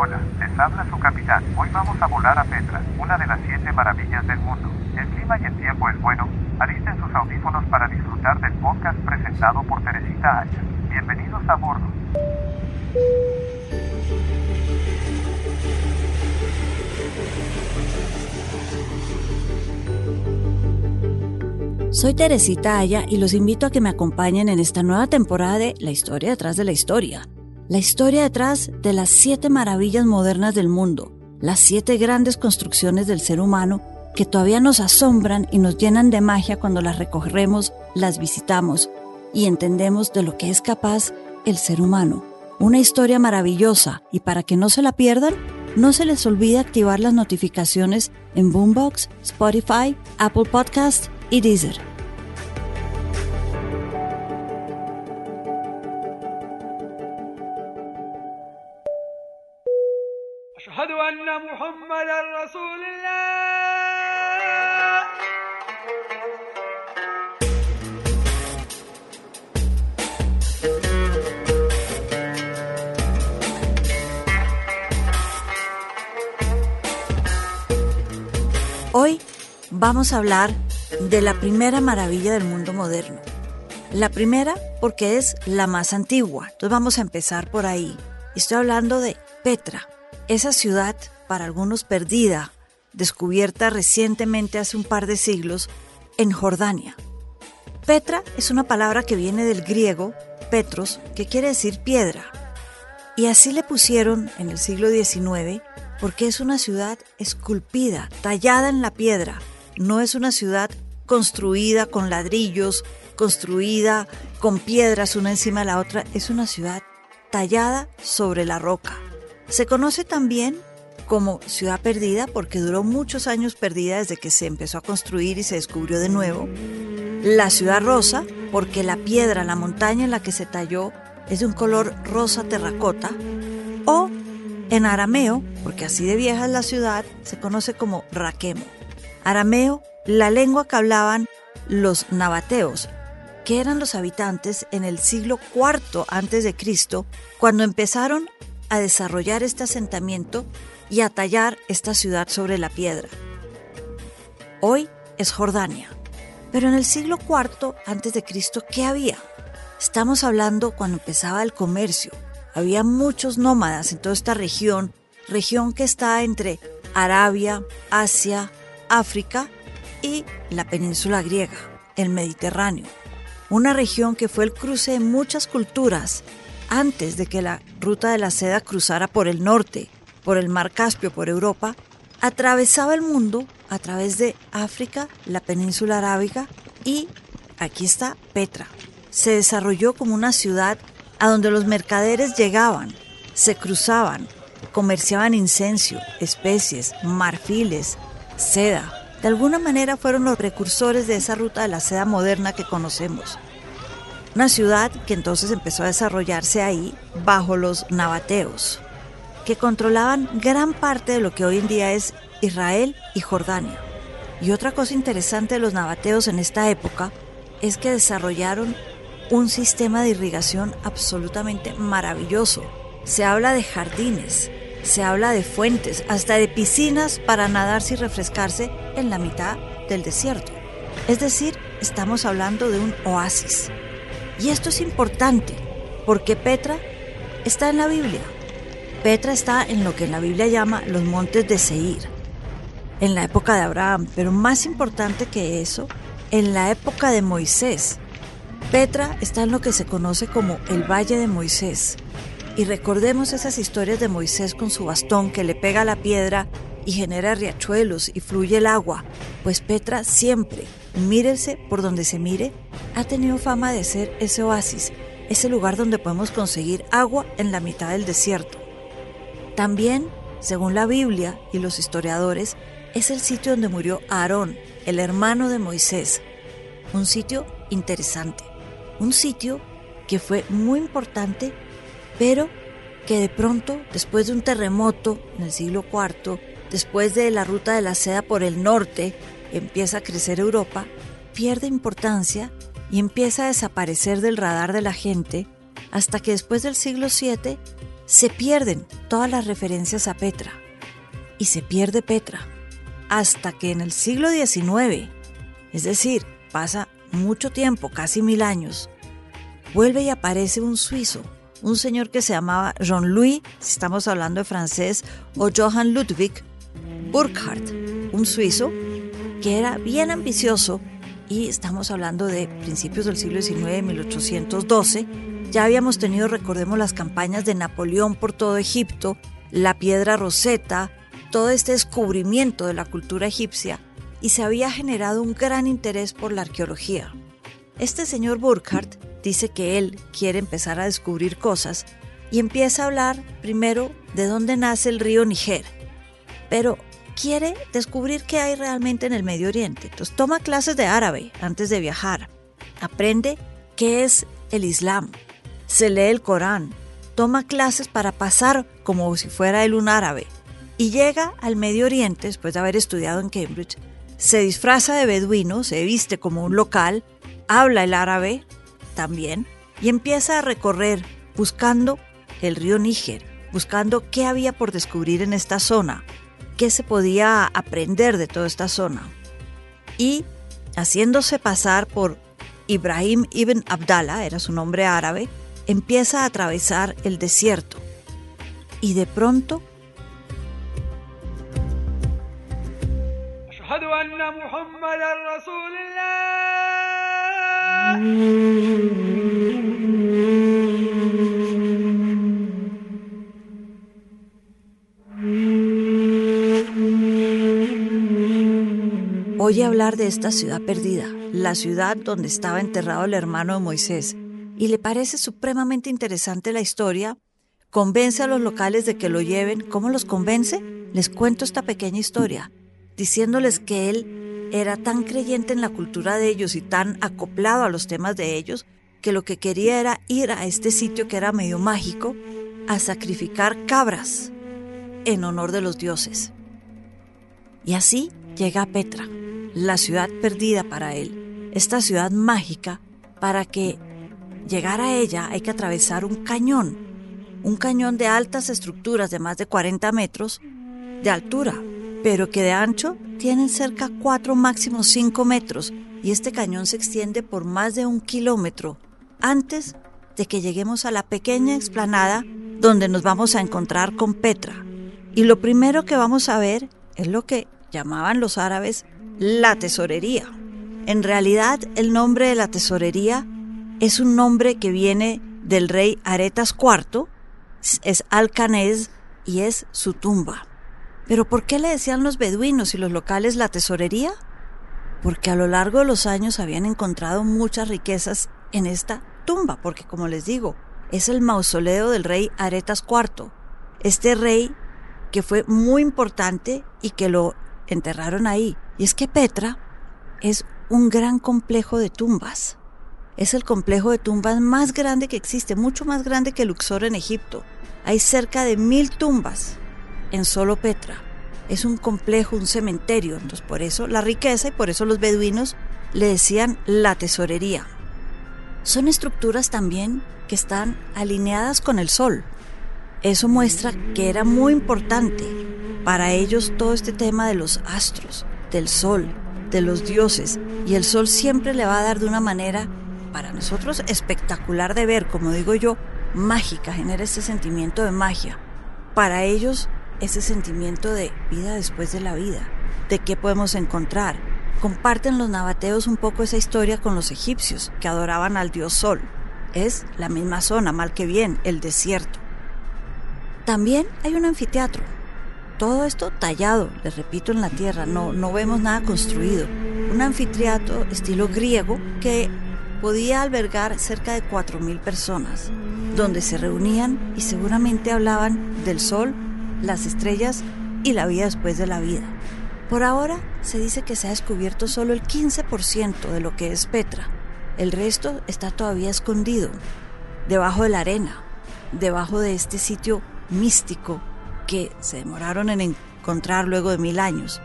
Hola, les habla su capitán. Hoy vamos a volar a Petra, una de las siete maravillas del mundo. El clima y el tiempo es bueno. Alisten sus audífonos para disfrutar del podcast presentado por Teresita Aya. Bienvenidos a bordo. Soy Teresita Aya y los invito a que me acompañen en esta nueva temporada de La historia detrás de la historia. La historia detrás de las siete maravillas modernas del mundo, las siete grandes construcciones del ser humano que todavía nos asombran y nos llenan de magia cuando las recorremos, las visitamos y entendemos de lo que es capaz el ser humano. Una historia maravillosa y para que no se la pierdan, no se les olvide activar las notificaciones en Boombox, Spotify, Apple Podcast y Deezer. Vamos a hablar de la primera maravilla del mundo moderno. La primera porque es la más antigua. Entonces vamos a empezar por ahí. Estoy hablando de Petra, esa ciudad, para algunos perdida, descubierta recientemente hace un par de siglos en Jordania. Petra es una palabra que viene del griego Petros, que quiere decir piedra. Y así le pusieron en el siglo XIX porque es una ciudad esculpida, tallada en la piedra. No es una ciudad construida con ladrillos, construida con piedras una encima de la otra. Es una ciudad tallada sobre la roca. Se conoce también como ciudad perdida porque duró muchos años perdida desde que se empezó a construir y se descubrió de nuevo. La ciudad rosa porque la piedra, la montaña en la que se talló es de un color rosa terracota. O en arameo, porque así de vieja es la ciudad, se conoce como Raquemo. Arameo, la lengua que hablaban los nabateos, que eran los habitantes en el siglo IV Cristo, cuando empezaron a desarrollar este asentamiento y a tallar esta ciudad sobre la piedra. Hoy es Jordania. Pero en el siglo IV Cristo, ¿qué había? Estamos hablando cuando empezaba el comercio. Había muchos nómadas en toda esta región, región que está entre Arabia, Asia, África y la península griega, el Mediterráneo. Una región que fue el cruce de muchas culturas antes de que la ruta de la seda cruzara por el norte, por el mar Caspio, por Europa, atravesaba el mundo a través de África, la península arábiga y aquí está Petra. Se desarrolló como una ciudad a donde los mercaderes llegaban, se cruzaban, comerciaban incenso, especies, marfiles, seda. De alguna manera fueron los precursores de esa ruta de la seda moderna que conocemos. Una ciudad que entonces empezó a desarrollarse ahí bajo los nabateos, que controlaban gran parte de lo que hoy en día es Israel y Jordania. Y otra cosa interesante de los nabateos en esta época es que desarrollaron un sistema de irrigación absolutamente maravilloso. Se habla de jardines, se habla de fuentes, hasta de piscinas para nadarse y refrescarse en la mitad del desierto. Es decir, estamos hablando de un oasis. Y esto es importante porque Petra está en la Biblia. Petra está en lo que la Biblia llama los montes de Seir, en la época de Abraham, pero más importante que eso, en la época de Moisés. Petra está en lo que se conoce como el Valle de Moisés. Y recordemos esas historias de Moisés con su bastón que le pega la piedra y genera riachuelos y fluye el agua, pues Petra siempre, mírese por donde se mire, ha tenido fama de ser ese oasis, ese lugar donde podemos conseguir agua en la mitad del desierto. También, según la Biblia y los historiadores, es el sitio donde murió Aarón, el hermano de Moisés. Un sitio interesante, un sitio que fue muy importante, pero que de pronto, después de un terremoto en el siglo IV, después de la ruta de la seda por el norte, empieza a crecer Europa, pierde importancia y empieza a desaparecer del radar de la gente hasta que después del siglo VII se pierden todas las referencias a Petra. Y se pierde Petra. Hasta que en el siglo XIX, es decir, pasa mucho tiempo, casi mil años, vuelve y aparece un suizo, un señor que se llamaba Jean-Louis, si estamos hablando de francés, o Johann Ludwig Burckhardt, un suizo que era bien ambicioso y estamos hablando de principios del siglo XIX, 1812. Ya habíamos tenido, recordemos, las campañas de Napoleón por todo Egipto, la piedra roseta, todo este descubrimiento de la cultura egipcia y se había generado un gran interés por la arqueología. Este señor Burkhardt dice que él quiere empezar a descubrir cosas y empieza a hablar primero de dónde nace el río Níger. Pero quiere descubrir qué hay realmente en el Medio Oriente. Entonces toma clases de árabe antes de viajar. Aprende qué es el Islam. Se lee el Corán. Toma clases para pasar como si fuera él un árabe. Y llega al Medio Oriente después de haber estudiado en Cambridge. Se disfraza de beduino, se viste como un local, habla el árabe también y empieza a recorrer buscando el río Níger, buscando qué había por descubrir en esta zona, qué se podía aprender de toda esta zona. Y haciéndose pasar por Ibrahim ibn Abdallah, era su nombre árabe, empieza a atravesar el desierto. Y de pronto oye hablar de esta ciudad perdida, la ciudad donde estaba enterrado el hermano de Moisés, y le parece supremamente interesante la historia, convence a los locales de que lo lleven. ¿Cómo los convence? Les cuento esta pequeña historia, diciéndoles que él era tan creyente en la cultura de ellos y tan acoplado a los temas de ellos, que lo que quería era ir a este sitio que era medio mágico a sacrificar cabras en honor de los dioses. Y así llega Petra la ciudad perdida para él, esta ciudad mágica, para que llegar a ella hay que atravesar un cañón, un cañón de altas estructuras de más de 40 metros de altura, pero que de ancho tienen cerca 4, máximo 5 metros, y este cañón se extiende por más de un kilómetro antes de que lleguemos a la pequeña explanada donde nos vamos a encontrar con Petra. Y lo primero que vamos a ver es lo que llamaban los árabes la tesorería. En realidad, el nombre de la tesorería es un nombre que viene del rey Aretas IV, es Alcanés y es su tumba. Pero ¿por qué le decían los beduinos y los locales la tesorería? Porque a lo largo de los años habían encontrado muchas riquezas en esta tumba, porque como les digo, es el mausoleo del rey Aretas IV. Este rey que fue muy importante y que lo enterraron ahí. Y es que Petra es un gran complejo de tumbas. Es el complejo de tumbas más grande que existe, mucho más grande que Luxor en Egipto. Hay cerca de mil tumbas en solo Petra. Es un complejo, un cementerio. Entonces, por eso la riqueza y por eso los beduinos le decían la tesorería. Son estructuras también que están alineadas con el sol. Eso muestra que era muy importante para ellos todo este tema de los astros, del sol, de los dioses, y el sol siempre le va a dar de una manera, para nosotros, espectacular de ver, como digo yo, mágica, genera ese sentimiento de magia. Para ellos, ese sentimiento de vida después de la vida, de qué podemos encontrar. Comparten los nabateos un poco esa historia con los egipcios, que adoraban al dios sol. Es la misma zona, mal que bien, el desierto. También hay un anfiteatro, todo esto tallado, les repito, en la tierra, no, no vemos nada construido. Un anfiteatro estilo griego que podía albergar cerca de 4.000 personas, donde se reunían y seguramente hablaban del sol, las estrellas y la vida después de la vida. Por ahora se dice que se ha descubierto solo el 15% de lo que es Petra. El resto está todavía escondido, debajo de la arena, debajo de este sitio místico que se demoraron en encontrar luego de mil años.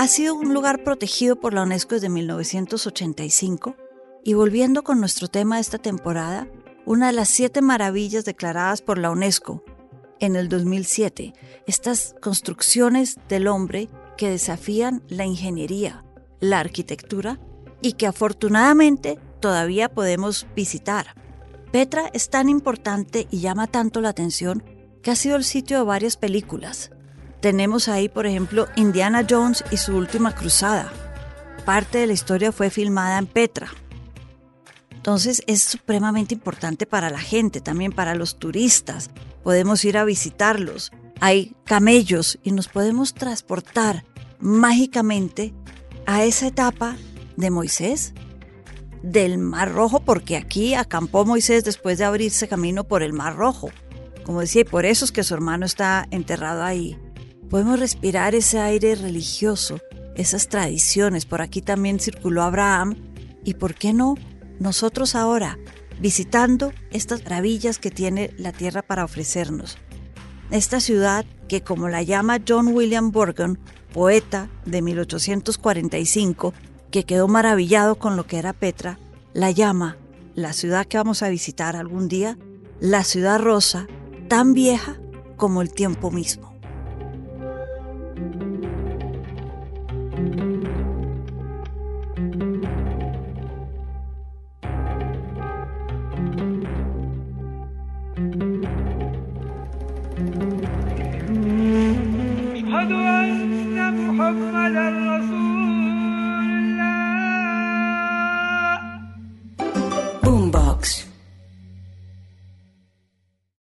Ha sido un lugar protegido por la UNESCO desde 1985 y volviendo con nuestro tema de esta temporada, una de las siete maravillas declaradas por la UNESCO en el 2007, estas construcciones del hombre que desafían la ingeniería, la arquitectura y que afortunadamente todavía podemos visitar. Petra es tan importante y llama tanto la atención que ha sido el sitio de varias películas. Tenemos ahí, por ejemplo, Indiana Jones y su última cruzada. Parte de la historia fue filmada en Petra. Entonces es supremamente importante para la gente, también para los turistas. Podemos ir a visitarlos. Hay camellos y nos podemos transportar mágicamente a esa etapa de Moisés, del Mar Rojo, porque aquí acampó Moisés después de abrirse camino por el Mar Rojo. Como decía, y por eso es que su hermano está enterrado ahí. Podemos respirar ese aire religioso, esas tradiciones. Por aquí también circuló Abraham. Y por qué no, nosotros ahora, visitando estas maravillas que tiene la tierra para ofrecernos. Esta ciudad que, como la llama John William Burgon, poeta de 1845, que quedó maravillado con lo que era Petra, la llama, la ciudad que vamos a visitar algún día, la ciudad rosa, tan vieja como el tiempo mismo.